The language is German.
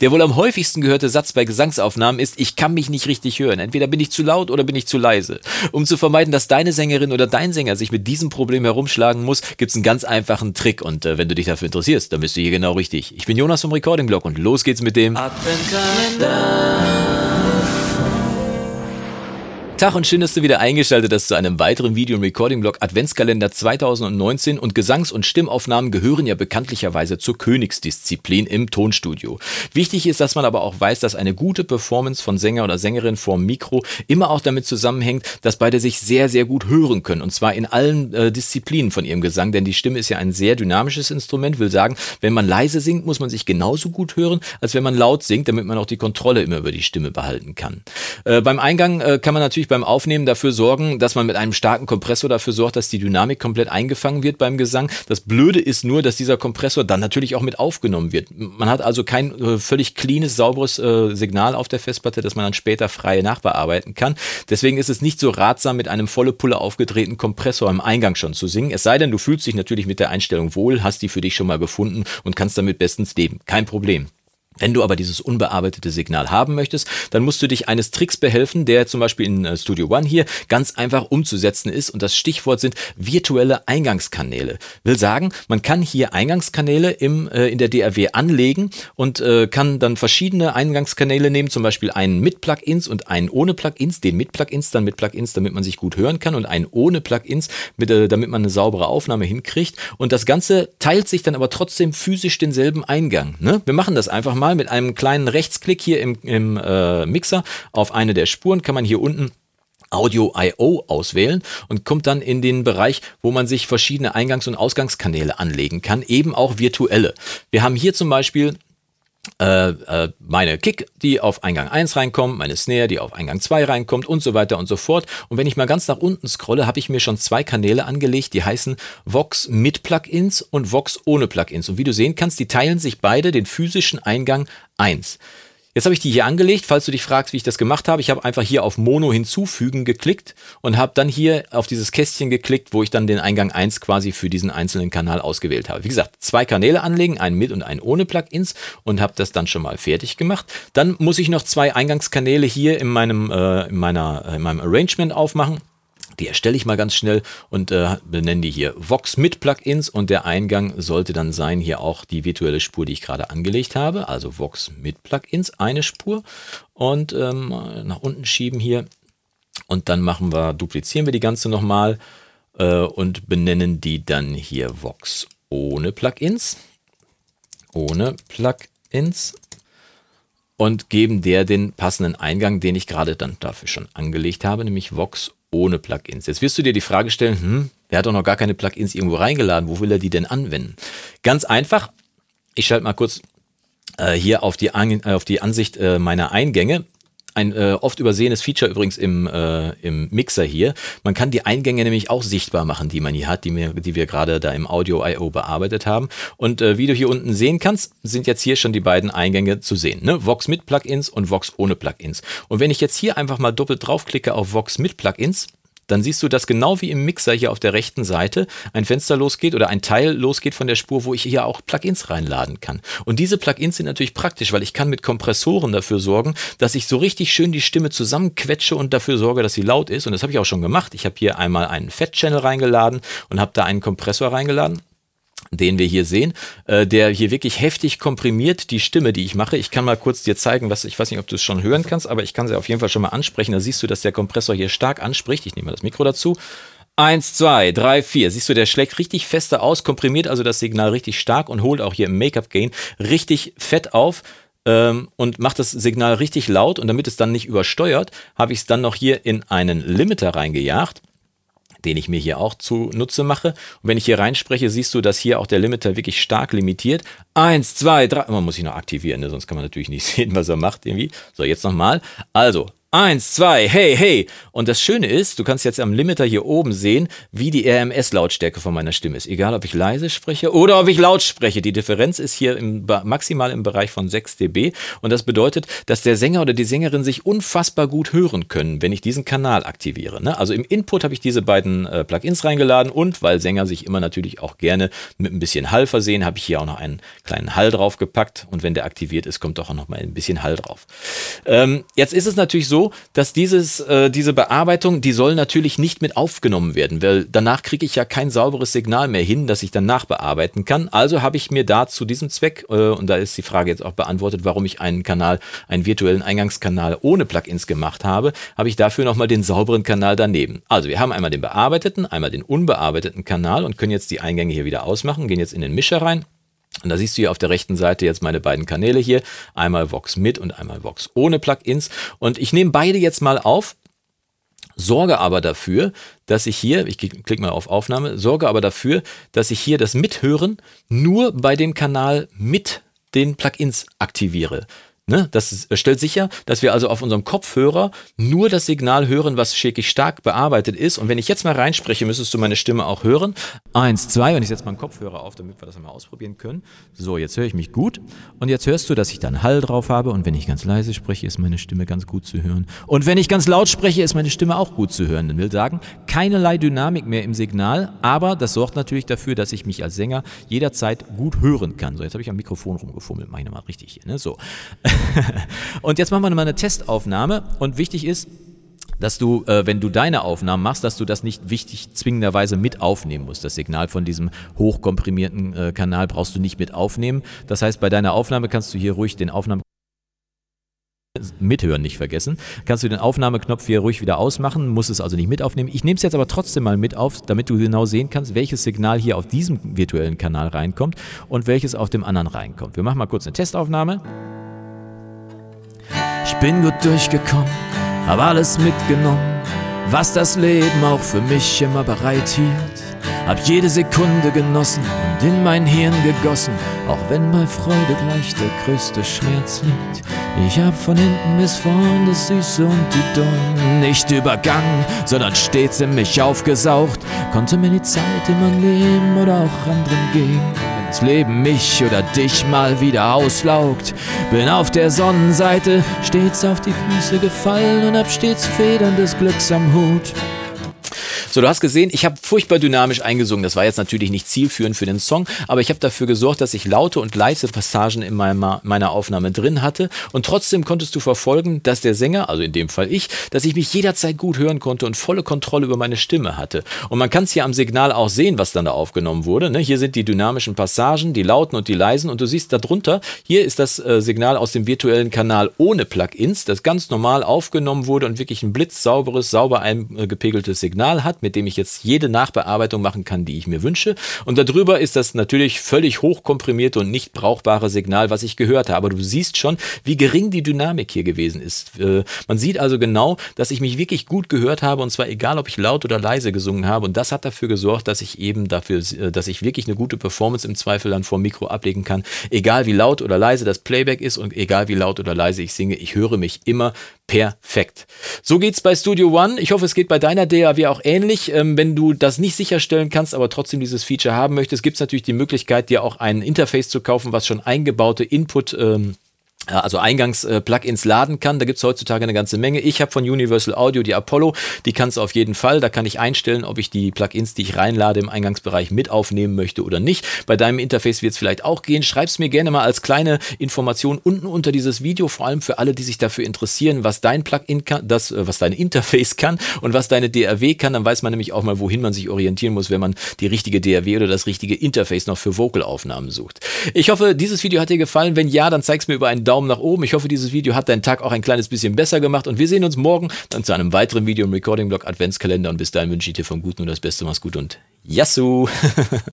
Der wohl am häufigsten gehörte Satz bei Gesangsaufnahmen ist, ich kann mich nicht richtig hören. Entweder bin ich zu laut oder bin ich zu leise. Um zu vermeiden, dass deine Sängerin oder dein Sänger sich mit diesem Problem herumschlagen muss, gibt's einen ganz einfachen Trick. Und äh, wenn du dich dafür interessierst, dann bist du hier genau richtig. Ich bin Jonas vom Recording Blog und los geht's mit dem Adventskalender. Tag und schön, dass du wieder eingeschaltet hast zu einem weiteren Video im Recording-Blog Adventskalender 2019 und Gesangs- und Stimmaufnahmen gehören ja bekanntlicherweise zur Königsdisziplin im Tonstudio. Wichtig ist, dass man aber auch weiß, dass eine gute Performance von Sänger oder Sängerin vorm Mikro immer auch damit zusammenhängt, dass beide sich sehr, sehr gut hören können und zwar in allen äh, Disziplinen von ihrem Gesang, denn die Stimme ist ja ein sehr dynamisches Instrument, will sagen, wenn man leise singt, muss man sich genauso gut hören, als wenn man laut singt, damit man auch die Kontrolle immer über die Stimme behalten kann. Äh, beim Eingang äh, kann man natürlich natürlich beim Aufnehmen dafür sorgen, dass man mit einem starken Kompressor dafür sorgt, dass die Dynamik komplett eingefangen wird beim Gesang. Das Blöde ist nur, dass dieser Kompressor dann natürlich auch mit aufgenommen wird. Man hat also kein äh, völlig cleanes, sauberes äh, Signal auf der Festplatte, das man dann später frei nachbearbeiten kann. Deswegen ist es nicht so ratsam, mit einem volle Pulle aufgedrehten Kompressor im Eingang schon zu singen. Es sei denn, du fühlst dich natürlich mit der Einstellung wohl, hast die für dich schon mal gefunden und kannst damit bestens leben. Kein Problem. Wenn du aber dieses unbearbeitete Signal haben möchtest, dann musst du dich eines Tricks behelfen, der zum Beispiel in äh, Studio One hier ganz einfach umzusetzen ist. Und das Stichwort sind virtuelle Eingangskanäle. Will sagen, man kann hier Eingangskanäle im, äh, in der DAW anlegen und äh, kann dann verschiedene Eingangskanäle nehmen, zum Beispiel einen mit Plugins und einen ohne Plugins. Den mit Plugins dann mit Plugins, damit man sich gut hören kann und einen ohne Plugins, mit, äh, damit man eine saubere Aufnahme hinkriegt. Und das Ganze teilt sich dann aber trotzdem physisch denselben Eingang. Ne? Wir machen das einfach mal mal mit einem kleinen Rechtsklick hier im, im äh, Mixer auf eine der Spuren kann man hier unten Audio I.O. auswählen und kommt dann in den Bereich, wo man sich verschiedene Eingangs- und Ausgangskanäle anlegen kann, eben auch virtuelle. Wir haben hier zum Beispiel äh, äh, meine Kick, die auf Eingang 1 reinkommt, meine Snare, die auf Eingang 2 reinkommt und so weiter und so fort. Und wenn ich mal ganz nach unten scrolle, habe ich mir schon zwei Kanäle angelegt, die heißen Vox mit Plugins und Vox ohne Plugins. Und wie du sehen kannst, die teilen sich beide den physischen Eingang 1. Jetzt habe ich die hier angelegt, falls du dich fragst, wie ich das gemacht habe. Ich habe einfach hier auf Mono hinzufügen geklickt und habe dann hier auf dieses Kästchen geklickt, wo ich dann den Eingang 1 quasi für diesen einzelnen Kanal ausgewählt habe. Wie gesagt, zwei Kanäle anlegen, einen mit und einen ohne Plugins und habe das dann schon mal fertig gemacht. Dann muss ich noch zwei Eingangskanäle hier in meinem, äh, in meiner, äh, in meinem Arrangement aufmachen. Die erstelle ich mal ganz schnell und äh, benenne die hier Vox mit Plugins und der Eingang sollte dann sein hier auch die virtuelle Spur, die ich gerade angelegt habe, also Vox mit Plugins, eine Spur. Und ähm, nach unten schieben hier und dann machen wir, duplizieren wir die ganze nochmal äh, und benennen die dann hier Vox ohne Plugins, ohne Plugins. Und geben der den passenden Eingang, den ich gerade dann dafür schon angelegt habe, nämlich Vox ohne Plugins. Jetzt wirst du dir die Frage stellen, hm, der hat doch noch gar keine Plugins irgendwo reingeladen, wo will er die denn anwenden? Ganz einfach, ich schalte mal kurz äh, hier auf die, An äh, auf die Ansicht äh, meiner Eingänge. Ein äh, oft übersehenes Feature übrigens im, äh, im Mixer hier. Man kann die Eingänge nämlich auch sichtbar machen, die man hier hat, die, mir, die wir gerade da im Audio I.O. bearbeitet haben. Und äh, wie du hier unten sehen kannst, sind jetzt hier schon die beiden Eingänge zu sehen. Ne? Vox mit Plugins und Vox ohne Plugins. Und wenn ich jetzt hier einfach mal doppelt draufklicke auf Vox mit Plugins, dann siehst du, dass genau wie im Mixer hier auf der rechten Seite ein Fenster losgeht oder ein Teil losgeht von der Spur, wo ich hier auch Plugins reinladen kann. Und diese Plugins sind natürlich praktisch, weil ich kann mit Kompressoren dafür sorgen, dass ich so richtig schön die Stimme zusammenquetsche und dafür sorge, dass sie laut ist. Und das habe ich auch schon gemacht. Ich habe hier einmal einen Fat-Channel reingeladen und habe da einen Kompressor reingeladen den wir hier sehen, äh, der hier wirklich heftig komprimiert die Stimme, die ich mache. Ich kann mal kurz dir zeigen, was ich weiß nicht, ob du es schon hören kannst, aber ich kann sie auf jeden Fall schon mal ansprechen. Da siehst du, dass der Kompressor hier stark anspricht. Ich nehme mal das Mikro dazu. Eins, zwei, drei, vier. Siehst du, der schlägt richtig fester aus, komprimiert also das Signal richtig stark und holt auch hier im Make-up-Gain richtig fett auf ähm, und macht das Signal richtig laut. Und damit es dann nicht übersteuert, habe ich es dann noch hier in einen Limiter reingejagt den ich mir hier auch zunutze mache. Und wenn ich hier reinspreche, siehst du, dass hier auch der Limiter wirklich stark limitiert. Eins, zwei, drei. Man muss sich noch aktivieren, ne? sonst kann man natürlich nicht sehen, was er macht irgendwie. So, jetzt nochmal. Also, Eins, zwei, hey, hey. Und das Schöne ist, du kannst jetzt am Limiter hier oben sehen, wie die RMS-Lautstärke von meiner Stimme ist. Egal, ob ich leise spreche oder ob ich laut spreche. Die Differenz ist hier im, maximal im Bereich von 6 dB. Und das bedeutet, dass der Sänger oder die Sängerin sich unfassbar gut hören können, wenn ich diesen Kanal aktiviere. Ne? Also im Input habe ich diese beiden äh, Plugins reingeladen und weil Sänger sich immer natürlich auch gerne mit ein bisschen Hall versehen, habe ich hier auch noch einen kleinen Hall draufgepackt. Und wenn der aktiviert ist, kommt auch noch mal ein bisschen Hall drauf. Ähm, jetzt ist es natürlich so, dass dieses, äh, diese Bearbeitung, die soll natürlich nicht mit aufgenommen werden, weil danach kriege ich ja kein sauberes Signal mehr hin, das ich dann nachbearbeiten kann. Also habe ich mir da zu diesem Zweck, äh, und da ist die Frage jetzt auch beantwortet, warum ich einen Kanal, einen virtuellen Eingangskanal ohne Plugins gemacht habe, habe ich dafür nochmal den sauberen Kanal daneben. Also wir haben einmal den bearbeiteten, einmal den unbearbeiteten Kanal und können jetzt die Eingänge hier wieder ausmachen, gehen jetzt in den Mischer rein und da siehst du hier auf der rechten Seite jetzt meine beiden Kanäle hier. Einmal Vox mit und einmal Vox ohne Plugins. Und ich nehme beide jetzt mal auf. Sorge aber dafür, dass ich hier, ich klicke mal auf Aufnahme, sorge aber dafür, dass ich hier das Mithören nur bei dem Kanal mit den Plugins aktiviere. Ne? Das stellt sicher, dass wir also auf unserem Kopfhörer nur das Signal hören, was wirklich stark bearbeitet ist. Und wenn ich jetzt mal reinspreche, müsstest du meine Stimme auch hören. Eins, zwei, und ich setze meinen Kopfhörer auf, damit wir das mal ausprobieren können. So, jetzt höre ich mich gut. Und jetzt hörst du, dass ich dann Hall drauf habe. Und wenn ich ganz leise spreche, ist meine Stimme ganz gut zu hören. Und wenn ich ganz laut spreche, ist meine Stimme auch gut zu hören. Dann will sagen, keinerlei Dynamik mehr im Signal. Aber das sorgt natürlich dafür, dass ich mich als Sänger jederzeit gut hören kann. So, jetzt habe ich am Mikrofon rumgefummelt. Mach ich nochmal richtig hier. Ne? So. und jetzt machen wir mal eine Testaufnahme und wichtig ist, dass du, äh, wenn du deine Aufnahmen machst, dass du das nicht wichtig zwingenderweise mit aufnehmen musst. Das Signal von diesem hochkomprimierten äh, Kanal brauchst du nicht mit aufnehmen. Das heißt, bei deiner Aufnahme kannst du hier ruhig den Aufnahme Mithören nicht vergessen. Kannst du den Aufnahmeknopf hier ruhig wieder ausmachen, musst es also nicht mit aufnehmen. Ich nehme es jetzt aber trotzdem mal mit auf, damit du genau sehen kannst, welches Signal hier auf diesem virtuellen Kanal reinkommt und welches auf dem anderen reinkommt. Wir machen mal kurz eine Testaufnahme. Ich bin gut durchgekommen, hab alles mitgenommen, was das Leben auch für mich immer bereithielt. Hab jede Sekunde genossen und in mein Hirn gegossen, auch wenn bei Freude gleich der größte Schmerz liegt. Ich hab von hinten bis vorn das Süße und die Dornen nicht übergangen, sondern stets in mich aufgesaugt, konnte mir die Zeit immer nehmen oder auch anderen geben das Leben mich oder dich mal wieder auslaugt. Bin auf der Sonnenseite stets auf die Füße gefallen und hab stets Federn des Glücks am Hut. So, du hast gesehen, ich habe furchtbar dynamisch eingesungen. Das war jetzt natürlich nicht zielführend für den Song, aber ich habe dafür gesorgt, dass ich laute und leise Passagen in meiner, meiner Aufnahme drin hatte. Und trotzdem konntest du verfolgen, dass der Sänger, also in dem Fall ich, dass ich mich jederzeit gut hören konnte und volle Kontrolle über meine Stimme hatte. Und man kann es hier am Signal auch sehen, was dann da aufgenommen wurde. Ne? Hier sind die dynamischen Passagen, die lauten und die leisen. Und du siehst darunter, hier ist das äh, Signal aus dem virtuellen Kanal ohne Plugins, das ganz normal aufgenommen wurde und wirklich ein blitzsauberes, sauber eingepegeltes Signal hat mit dem ich jetzt jede Nachbearbeitung machen kann, die ich mir wünsche. Und darüber ist das natürlich völlig hochkomprimierte und nicht brauchbare Signal, was ich gehört habe. Aber du siehst schon, wie gering die Dynamik hier gewesen ist. Äh, man sieht also genau, dass ich mich wirklich gut gehört habe und zwar egal, ob ich laut oder leise gesungen habe. Und das hat dafür gesorgt, dass ich eben dafür, äh, dass ich wirklich eine gute Performance im Zweifel dann vor Mikro ablegen kann. Egal wie laut oder leise das Playback ist und egal wie laut oder leise ich singe, ich höre mich immer perfekt. So geht's bei Studio One. Ich hoffe, es geht bei deiner DAW auch ähnlich. Ähm, wenn du das nicht sicherstellen kannst, aber trotzdem dieses Feature haben möchtest, gibt es natürlich die Möglichkeit, dir auch ein Interface zu kaufen, was schon eingebaute Input ähm, also Eingangs-Plugins laden kann. Da gibt's heutzutage eine ganze Menge. Ich habe von Universal Audio die Apollo, die kannst du auf jeden Fall. Da kann ich einstellen, ob ich die Plugins, die ich reinlade im Eingangsbereich mit aufnehmen möchte oder nicht. Bei deinem Interface wird es vielleicht auch gehen. Schreib's mir gerne mal als kleine Information unten unter dieses Video, vor allem für alle, die sich dafür interessieren, was dein Plugin kann, das, äh, was dein Interface kann und was deine DAW kann. Dann weiß man nämlich auch mal, wohin man sich orientieren muss, wenn man die richtige DAW oder das richtige Interface noch für Vocal-Aufnahmen sucht. Ich hoffe, dieses Video hat dir gefallen. Wenn ja, dann zeig's mir über einen Daumen Daumen nach oben. Ich hoffe, dieses Video hat deinen Tag auch ein kleines bisschen besser gemacht und wir sehen uns morgen dann zu einem weiteren Video im Recording-Blog Adventskalender und bis dahin wünsche ich dir vom Guten nur das Beste. Mach's gut und Yassou!